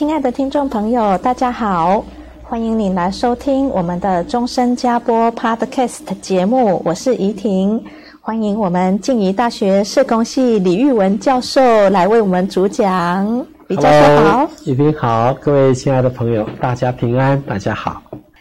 亲爱的听众朋友，大家好，欢迎你来收听我们的终身加播 Podcast 节目，我是怡婷，欢迎我们静怡大学社工系李玉文教授来为我们主讲。李教授好，怡婷好，各位亲爱的朋友，大家平安，大家好。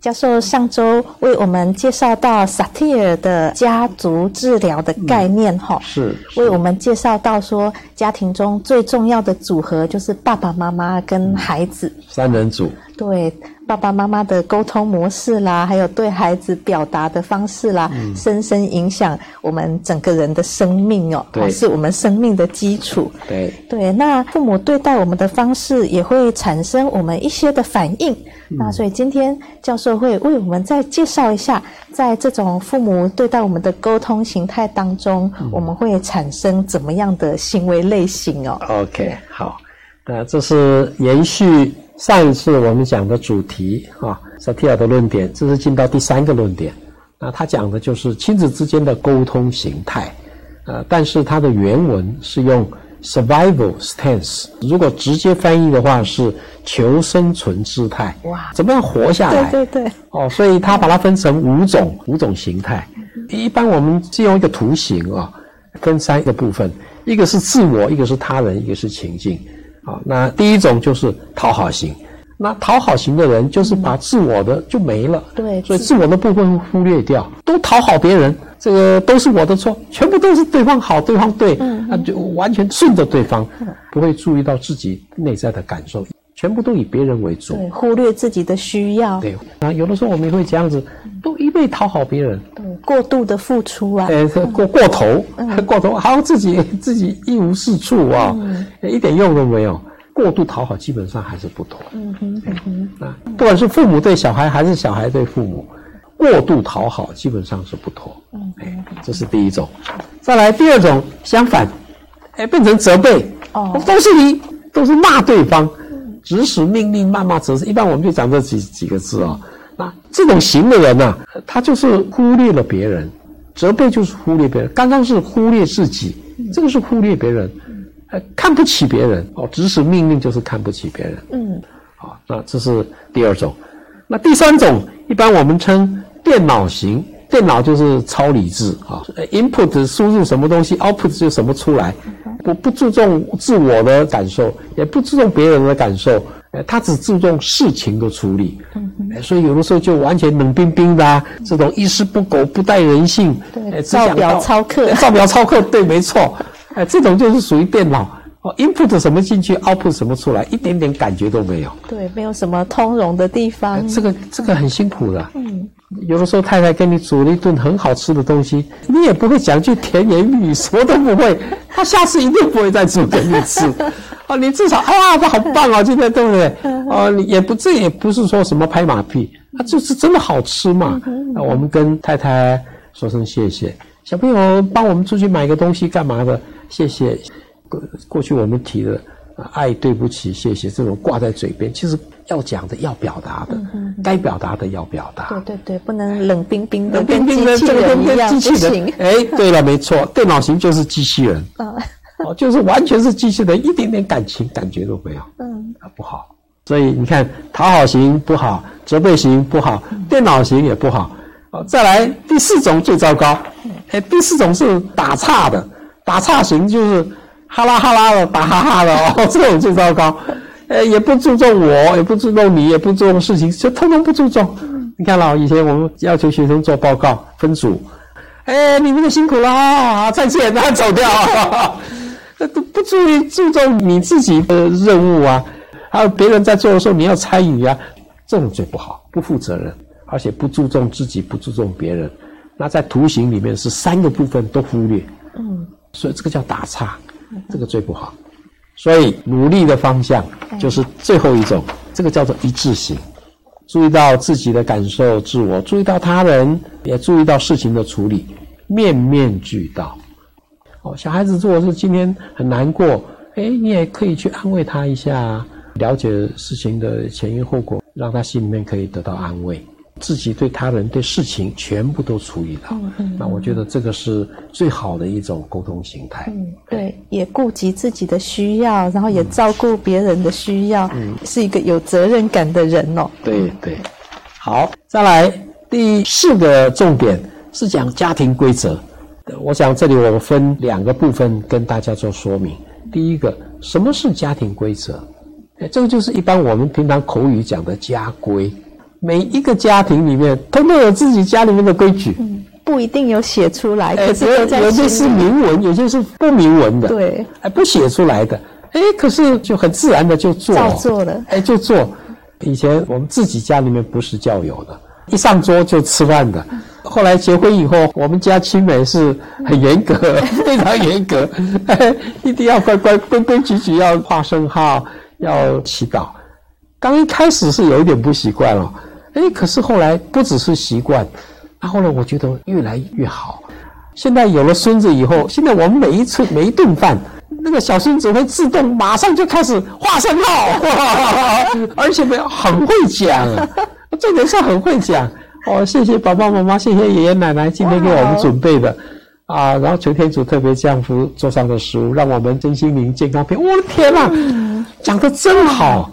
教授上周为我们介绍到萨提尔的家族治疗的概念，哈、嗯，是，为我们介绍到说，家庭中最重要的组合就是爸爸妈妈跟孩子，三人组，对。爸爸妈妈的沟通模式啦，还有对孩子表达的方式啦，嗯、深深影响我们整个人的生命哦，对，是我们生命的基础。对对，那父母对待我们的方式也会产生我们一些的反应。嗯、那所以今天教授会为我们再介绍一下，在这种父母对待我们的沟通形态当中，嗯、我们会产生怎么样的行为类型哦？OK，好，那这是延续。上一次我们讲的主题啊，萨提尔的论点，这是进到第三个论点。那他讲的就是亲子之间的沟通形态，呃，但是它的原文是用 survival stance，如果直接翻译的话是求生存姿态。哇，怎么样活下来？对对对。哦，所以他把它分成五种五种形态。一般我们借用一个图形啊，分三个部分，一个是自我，一个是他人，一个是情境。啊，那第一种就是讨好型，那讨好型的人就是把自我的就没了，对，所以自我的部分忽略掉，都讨好别人，这个都是我的错，全部都是对方好，对方对，嗯，那就完全顺着对方，不会注意到自己内在的感受，全部都以别人为主，对，忽略自己的需要，对，啊，有的时候我们也会这样子，都一味讨好别人，对，过度的付出啊，呃，过过头，过头，好像自己自己一无是处啊。一点用都没有，过度讨好基本上还是不妥。嗯哼，嗯哼，啊，不管是父母对小孩还是小孩对父母，过度讨好基本上是不妥。嗯，哎，这是第一种。再来第二种，相反，哎，变成责备。哦，都是你，都是骂对方，指使命令、谩骂、责备。一般我们就讲这几几个字啊。那这种型的人呢，他就是忽略了别人，责备就是忽略别人。刚刚是忽略自己，这个是忽略别人。看不起别人哦，指使命令就是看不起别人。嗯，好，那这是第二种。那第三种，一般我们称电脑型，电脑就是超理智啊，input 输入什么东西，output 就什么出来，不不注重自我的感受，也不注重别人的感受，他只注重事情的处理。嗯，所以有的时候就完全冷冰冰的啊，这种一丝不苟、不带人性，对，照表操课，照表操课，对，没错。哎，这种就是属于电脑哦，input 什么进去，output 什么出来，一点点感觉都没有。对，没有什么通融的地方。哎、这个这个很辛苦的。嗯，有的时候太太给你煮了一顿很好吃的东西，你也不会讲句甜言蜜语，什么都不会，他下次一定不会再煮给你吃。啊，你至少哎呀，这好棒啊，今天对不对？哦，你也不这也不是说什么拍马屁，啊，就是真的好吃嘛。那我们跟太太说声谢谢，小朋友帮我们出去买个东西干嘛的？谢谢，过过去我们提的爱、对不起、谢谢这种挂在嘴边，其实要讲的、要表达的，嗯、该表达的要表达。对对对，不能冷冰冰的，冷冰冰的这个跟跟机器人。哎，对了，没错，电脑型就是机器人。就是完全是机器人，一点点感情感觉都没有。嗯，啊，不好。所以你看，讨好型不好，责备型不好，电脑型也不好。哦，再来第四种最糟糕。哎，第四种是打岔的。打岔型就是哈啦哈啦的打哈哈的哦，这种最糟糕，呃，也不注重我，也不注重你，也不注重事情，就通通不注重。你看了以前我们要求学生做报告分组，哎，你们辛苦了啊，再见，然后走掉，那都不注意注重你自己的任务啊，还有别人在做的时候你要参与啊，这种最不好，不负责任，而且不注重自己，不注重别人。那在图形里面是三个部分都忽略，嗯，所以这个叫打岔，这个最不好。所以努力的方向就是最后一种，这个叫做一致性。注意到自己的感受、自我，注意到他人，也注意到事情的处理，面面俱到。哦，小孩子如果是今天很难过，哎，你也可以去安慰他一下，了解事情的前因后果，让他心里面可以得到安慰。自己对他人、对事情全部都处理到，嗯嗯、那我觉得这个是最好的一种沟通形态。嗯，对，也顾及自己的需要，然后也照顾别人的需要，嗯，是一个有责任感的人哦。对对，好，再来第四个重点是讲家庭规则。我想这里我分两个部分跟大家做说明。第一个，什么是家庭规则？哎，这个就是一般我们平常口语讲的家规。每一个家庭里面，通通有自己家里面的规矩，嗯，不一定有写出来，可是有些是明文，有些是不明文的，对，哎，不写出来的，哎，可是就很自然的就做，照做了，哎，就做。以前我们自己家里面不是教友的，一上桌就吃饭的。后来结婚以后，我们家亲美是很严格，非常严格，哎，一定要乖乖规规矩矩，要画圣号，要祈祷。刚一开始是有一点不习惯了。哎，可是后来不只是习惯，然后呢我觉得越来越好。现在有了孙子以后，现在我们每一次每一顿饭，那个小孙子会自动马上就开始画圣号，而且没有很会讲，重点是很会讲。哦，谢谢爸爸妈妈，谢谢爷爷奶奶今天给我们准备的啊，然后求天主特别降福桌上的食物，让我们身心灵健康平。我的天哪，讲的真好。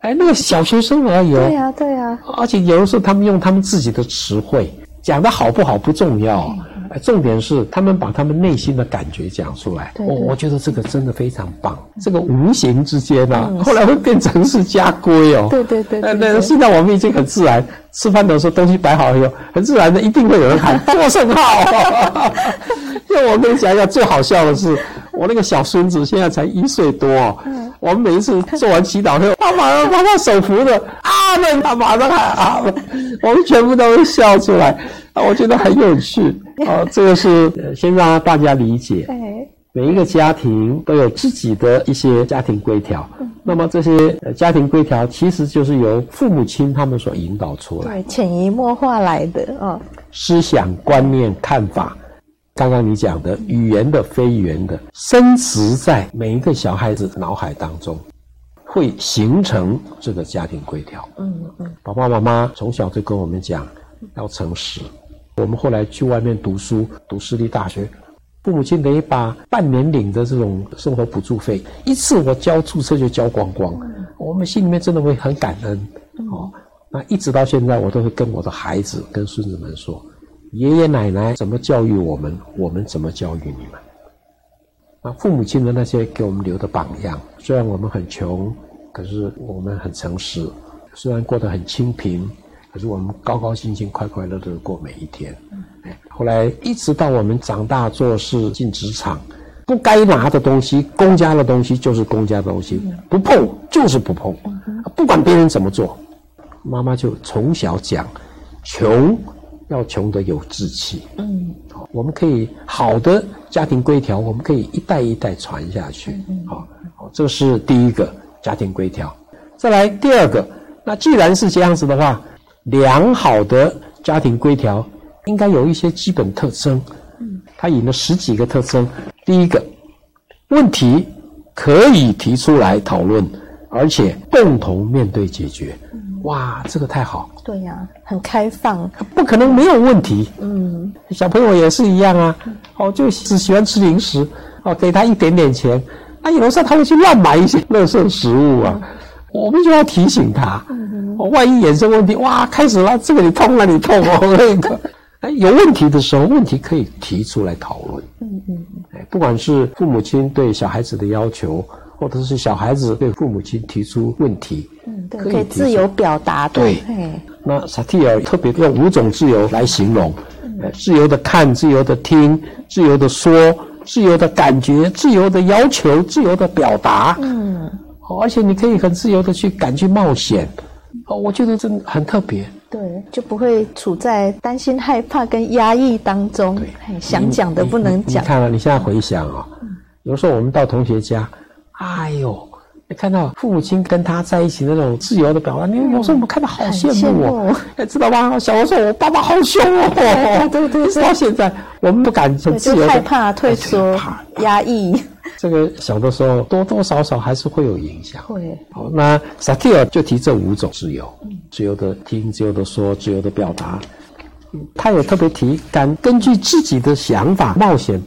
哎，那个小学生而已。对呀，对呀。而且有的时候他们用他们自己的词汇，讲的好不好不重要，哎，重点是他们把他们内心的感觉讲出来。我我觉得这个真的非常棒。这个无形之间呢，后来会变成是家规哦。对对对。那那现在我们已经很自然，吃饭的时候东西摆好以后，很自然的一定会有人喊 做甚号。因为我跟你讲一下，最好笑的是，我那个小孙子现在才一岁多。我们每一次做完祈祷后，他马上把他手扶着，啊，那，他马上喊阿门，我们全部都会笑出来，啊，我觉得很有趣。啊。这个是先让大家理解，每一个家庭都有自己的一些家庭规条，那么这些家庭规条其实就是由父母亲他们所引导出来，对，潜移默化来的啊，思想观念看法。刚刚你讲的语言的、非语言的，深植在每一个小孩子脑海当中，会形成这个家庭规条。嗯嗯，爸爸妈妈从小就跟我们讲要诚实。我们后来去外面读书，读私立大学，父母亲得把半年领的这种生活补助费，一次我交注册就交光光。我们心里面真的会很感恩。哦，那一直到现在，我都会跟我的孩子、跟孙子们说。爷爷奶奶怎么教育我们，我们怎么教育你们？啊父母亲的那些给我们留的榜样，虽然我们很穷，可是我们很诚实；虽然过得很清贫，可是我们高高兴兴、快快乐乐的过每一天。哎，后来一直到我们长大做事进职场，不该拿的东西，公家的东西就是公家的东西，不碰就是不碰，不管别人怎么做。妈妈就从小讲，穷。要穷得有志气，嗯，好，我们可以好的家庭规条，我们可以一代一代传下去，好，好，这是第一个家庭规条。再来第二个，那既然是这样子的话，良好的家庭规条应该有一些基本特征，嗯，它引了十几个特征。第一个，问题可以提出来讨论，而且共同面对解决。哇，这个太好！对呀、啊，很开放，不可能没有问题。嗯，小朋友也是一样啊。哦，就只喜欢吃零食，哦，给他一点点钱，啊，有的时候他会去乱买一些垃圾食物啊。嗯、我们就要提醒他，嗯、哦，万一衍生问题，哇，开始了，这个你痛，那你痛哦，那个，哎，有问题的时候，问题可以提出来讨论。嗯嗯，哎，不管是父母亲对小孩子的要求。或者是小孩子对父母亲提出问题，嗯，对，可以自由表达。对，那萨提尔特别用五种自由来形容，呃，自由的看，自由的听，自由的说，自由的感觉，自由的要求，自由的表达。嗯，而且你可以很自由的去敢去冒险。哦，我觉得真的很特别。对，就不会处在担心、害怕跟压抑当中。对，想讲的不能讲。你看了，你现在回想啊，有时候我们到同学家，哎呦。你看到父母亲跟他在一起那种自由的表达，你有时候我们看到好羡慕哦，知道吗？小的时候我爸爸好凶哦，对对对，到现在我们不敢很自由的，害怕退缩、压抑。这个小的时候多多少少还是会有影响。会。好，那萨提尔就提这五种自由：自由的听，自由的说，自由的表达。他也特别提，敢根据自己的想法冒险。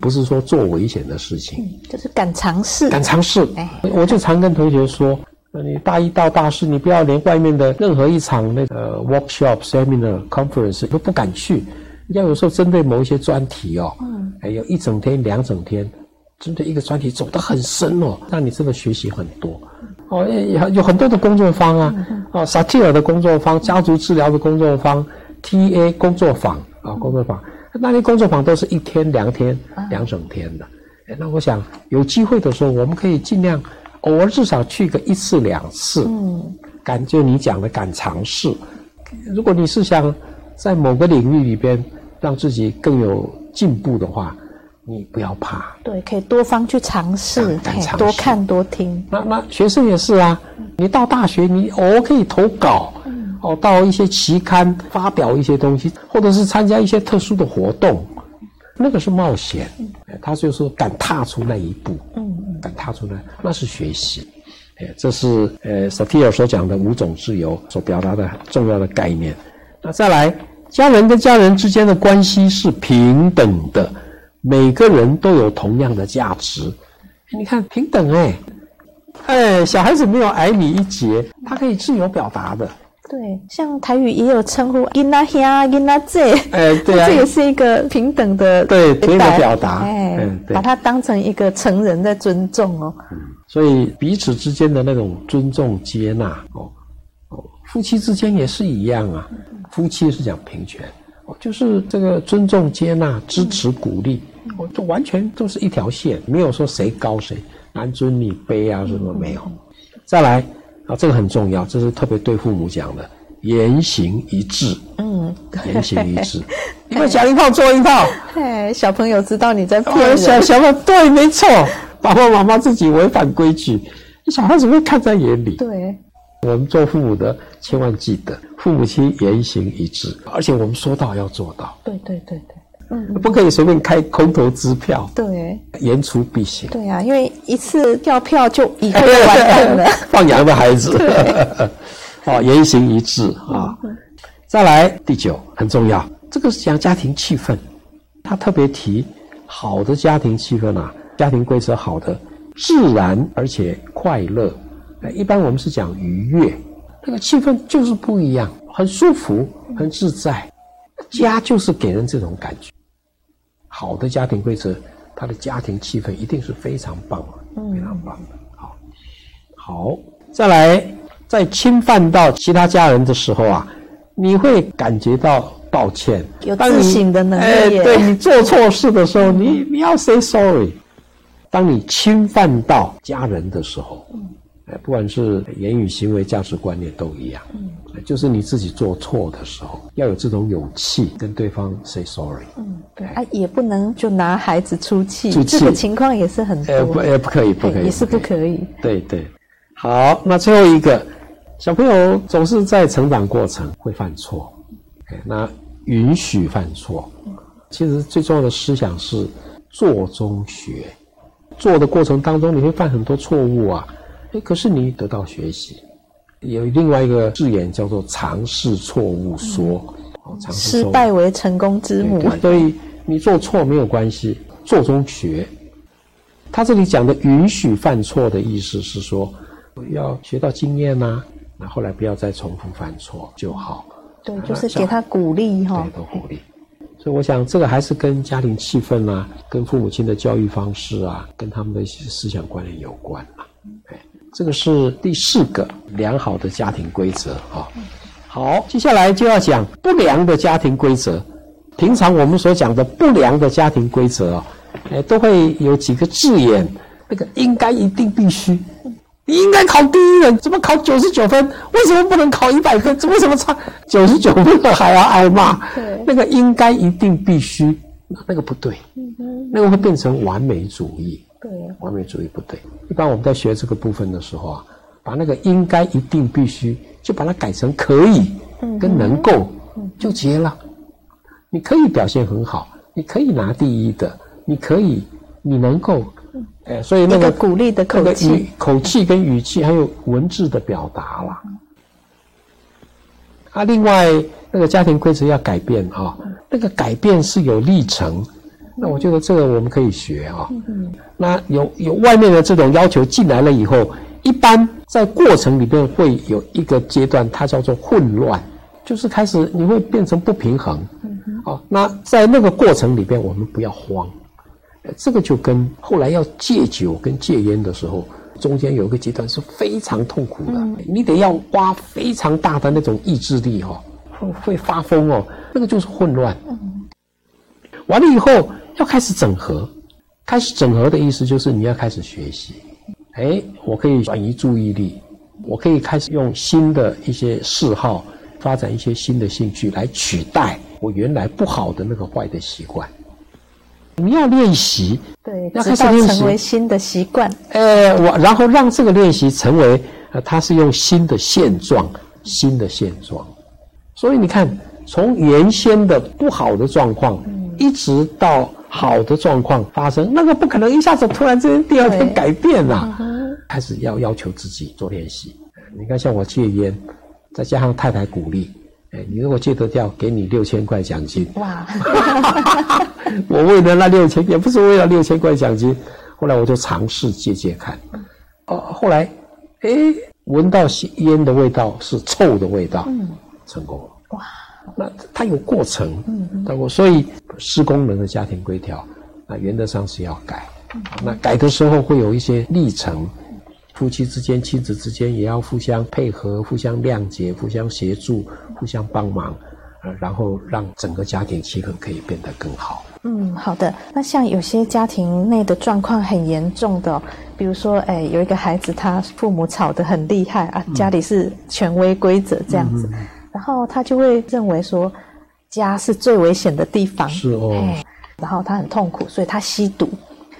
不是说做危险的事情，嗯，就是敢尝试，敢尝试。哎，我就常跟同学说，你大一到大四，你不要连外面的任何一场那个 workshop、seminar、conference 都不敢去。要有时候针对某一些专题哦，嗯，哎，有一整天、两整天，针对一个专题走得很深哦，让你真的学习很多。哦，有有很多的工作坊啊，哦，萨提尔的工作坊、家族治疗的工作坊、TA 工作坊啊，工作坊。那些工作坊都是一天、两天、两整天的。哎、那我想有机会的时候，我们可以尽量偶尔至少去个一次两次。嗯，敢就你讲的敢尝试。如果你是想在某个领域里边让自己更有进步的话，你不要怕。对，可以多方去尝试，敢尝试，多看多听。那那学生也是啊，你到大学你偶尔可以投稿。哦，到一些期刊发表一些东西，或者是参加一些特殊的活动，那个是冒险。他就是敢踏出那一步，嗯，敢踏出那，那是学习。哎，这是呃，萨提尔所讲的五种自由所表达的很重要的概念。那再来，家人跟家人之间的关系是平等的，每个人都有同样的价值。你看，平等哎，哎，小孩子没有矮你一截，他可以自由表达的。对，像台语也有称呼“囡仔兄”、“囡仔姐”，哎，对啊，这也是一个平等的对平等表达，哎，嗯，把它当成一个成人在尊重哦。嗯，所以彼此之间的那种尊重、接纳哦哦，夫妻之间也是一样啊。夫妻是讲平权哦，就是这个尊重、接纳、支持、鼓励，哦，这完全都是一条线，没有说谁高谁男尊女卑啊，什么没有。再来。啊，这个很重要，这是特别对父母讲的，言行一致。嗯，言行一致，你们讲一套做一套。哎，小朋友知道你在骗人。小小朋友对，没错，爸爸妈妈自己违反规矩，小孩子会看在眼里。对，我们做父母的千万记得，父母亲言行一致，而且我们说到要做到。对对对对。嗯，不可以随便开空头支票。对，言出必行。对啊，因为一次掉票就以后就完蛋了。放羊的孩子，哦，言行一致啊。再来第九很重要，这个是讲家庭气氛，他特别提好的家庭气氛啊，家庭规则好的，自然而且快乐。一般我们是讲愉悦，那个气氛就是不一样，很舒服，很自在。家就是给人这种感觉。好的家庭规则，他的家庭气氛一定是非常棒的，非常棒的。好，好，再来，在侵犯到其他家人的时候啊，你会感觉到抱歉，有自省的能力。哎，对，你做错事的时候，你你要 say sorry。当你侵犯到家人的时候，哎，不管是言语、行为、价值观念都一样。嗯。就是你自己做错的时候，要有这种勇气跟对方 say sorry。嗯，对啊，也不能就拿孩子出气，出气这个情况也是很多。呃，不，也不可以，不可以，也是不可以。对对，好，那最后一个，小朋友总是在成长过程会犯错，那允许犯错。其实最重要的思想是做中学，做的过程当中你会犯很多错误啊，诶，可是你得到学习。有另外一个字眼叫做“尝试错误说”，嗯、尝试失败为成功之母。所以你做错没有关系，做中学。他这里讲的允许犯错的意思是说，要学到经验呐、啊，那后来不要再重复犯错就好。对，就是给他鼓励哈。对，都鼓励。所以我想这个还是跟家庭气氛啊，跟父母亲的教育方式啊，跟他们的一些思想观念有关嘛啊。这个是第四个良好的家庭规则啊。好，接下来就要讲不良的家庭规则。平常我们所讲的不良的家庭规则啊，哎，都会有几个字眼，那个应该、一定、必须。你应该考第一人，怎么考九十九分？为什么不能考一百分？怎么怎么差九十九分了还要挨骂？那个应该、一定、必须，那个不对，那个会变成完美主义。对，完美主义不对。一般我们在学这个部分的时候啊，把那个应该、一定、必须，就把它改成可以跟能够，就结了。你可以表现很好，你可以拿第一的，你可以，你能够，哎，所以那个，个鼓励的口气，那个语口气跟语气，还有文字的表达啦。啊，另外那个家庭规则要改变啊，那个改变是有历程。那我觉得这个我们可以学啊。那有有外面的这种要求进来了以后，一般在过程里面会有一个阶段，它叫做混乱。就是开始你会变成不平衡，嗯哼，啊，那在那个过程里边，我们不要慌，这个就跟后来要戒酒跟戒烟的时候，中间有一个阶段是非常痛苦的，嗯、你得要花非常大的那种意志力哦，会会发疯哦，那个就是混乱。嗯、完了以后要开始整合，开始整合的意思就是你要开始学习，哎，我可以转移注意力，我可以开始用新的一些嗜好。发展一些新的兴趣来取代我原来不好的那个坏的习惯。你要练习，对，要开始练习成为新的习惯。呃，我然后让这个练习成为，呃，它是用新的现状，新的现状。所以你看，从原先的不好的状况，嗯，一直到好的状况发生，那个不可能一下子突然之间第二天改变了。嗯，开始要要求自己做练习。你看，像我戒烟。再加上太太鼓励，哎，你如果戒得掉，给你六千块奖金。哇！我为了那六千，也不是为了六千块奖金。后来我就尝试戒戒看，哦，后来，哎，闻到烟的味道是臭的味道，嗯，成功了。哇！那它有过程，嗯，嗯，所以施工人的家庭规条，那原则上是要改。那改的时候会有一些历程。夫妻之间、亲子之间也要互相配合、互相谅解、互相协助、互相帮忙，呃，然后让整个家庭气氛可以变得更好。嗯，好的。那像有些家庭内的状况很严重的，比如说，哎，有一个孩子他父母吵得很厉害啊，家里是权威规则这样子，嗯、然后他就会认为说，家是最危险的地方，是哦，然后他很痛苦，所以他吸毒。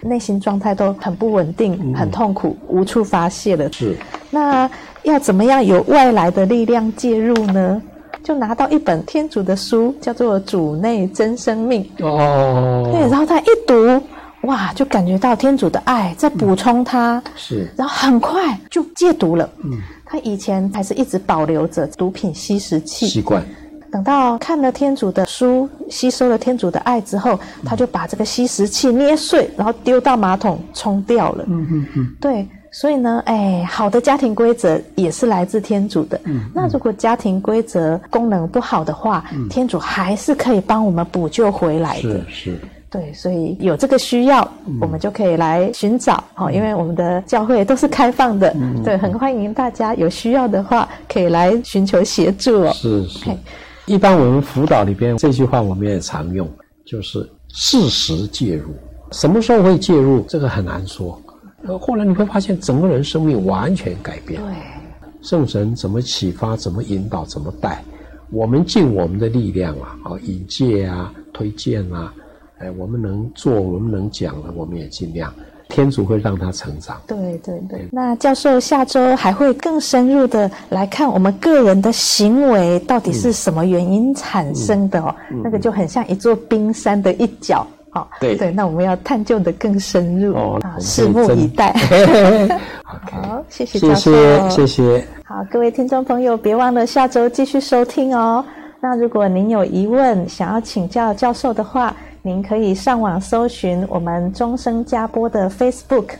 内心状态都很不稳定，嗯、很痛苦，无处发泄了。是，那要怎么样有外来的力量介入呢？就拿到一本天主的书，叫做《主内真生命》哦。对，然后他一读，哇，就感觉到天主的爱在补充他。嗯、是，然后很快就戒毒了。嗯，他以前还是一直保留着毒品吸食器习惯。等到看了天主的书，吸收了天主的爱之后，他就把这个吸食器捏碎，然后丢到马桶冲掉了。嗯嗯嗯。对，所以呢，哎，好的家庭规则也是来自天主的。嗯。嗯，那如果家庭规则功能不好的话，嗯、天主还是可以帮我们补救回来的。是是。对，所以有这个需要，嗯、我们就可以来寻找哦，因为我们的教会都是开放的。嗯。对，很欢迎大家有需要的话，可以来寻求协助哦。是是。一般我们辅导里边这句话我们也常用，就是适时介入。什么时候会介入？这个很难说。后来你会发现，整个人生命完全改变。对，圣神怎么启发？怎么引导？怎么带？我们尽我们的力量啊，啊，引介啊，推荐啊，哎，我们能做，我们能讲的，我们也尽量。天主会让他成长。对对对。那教授下周还会更深入的来看我们个人的行为到底是什么原因产生的哦。嗯嗯、那个就很像一座冰山的一角。好、哦，对对。那我们要探究的更深入。哦，拭目以待。好，谢谢教授。谢谢谢谢。好，各位听众朋友，别忘了下周继续收听哦。那如果您有疑问想要请教教授的话，您可以上网搜寻我们终生加播的 Facebook，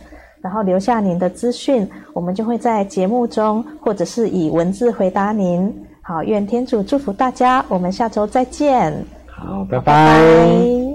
然后留下您的资讯，我们就会在节目中或者是以文字回答您。好，愿天主祝福大家，我们下周再见。好，拜拜。拜拜。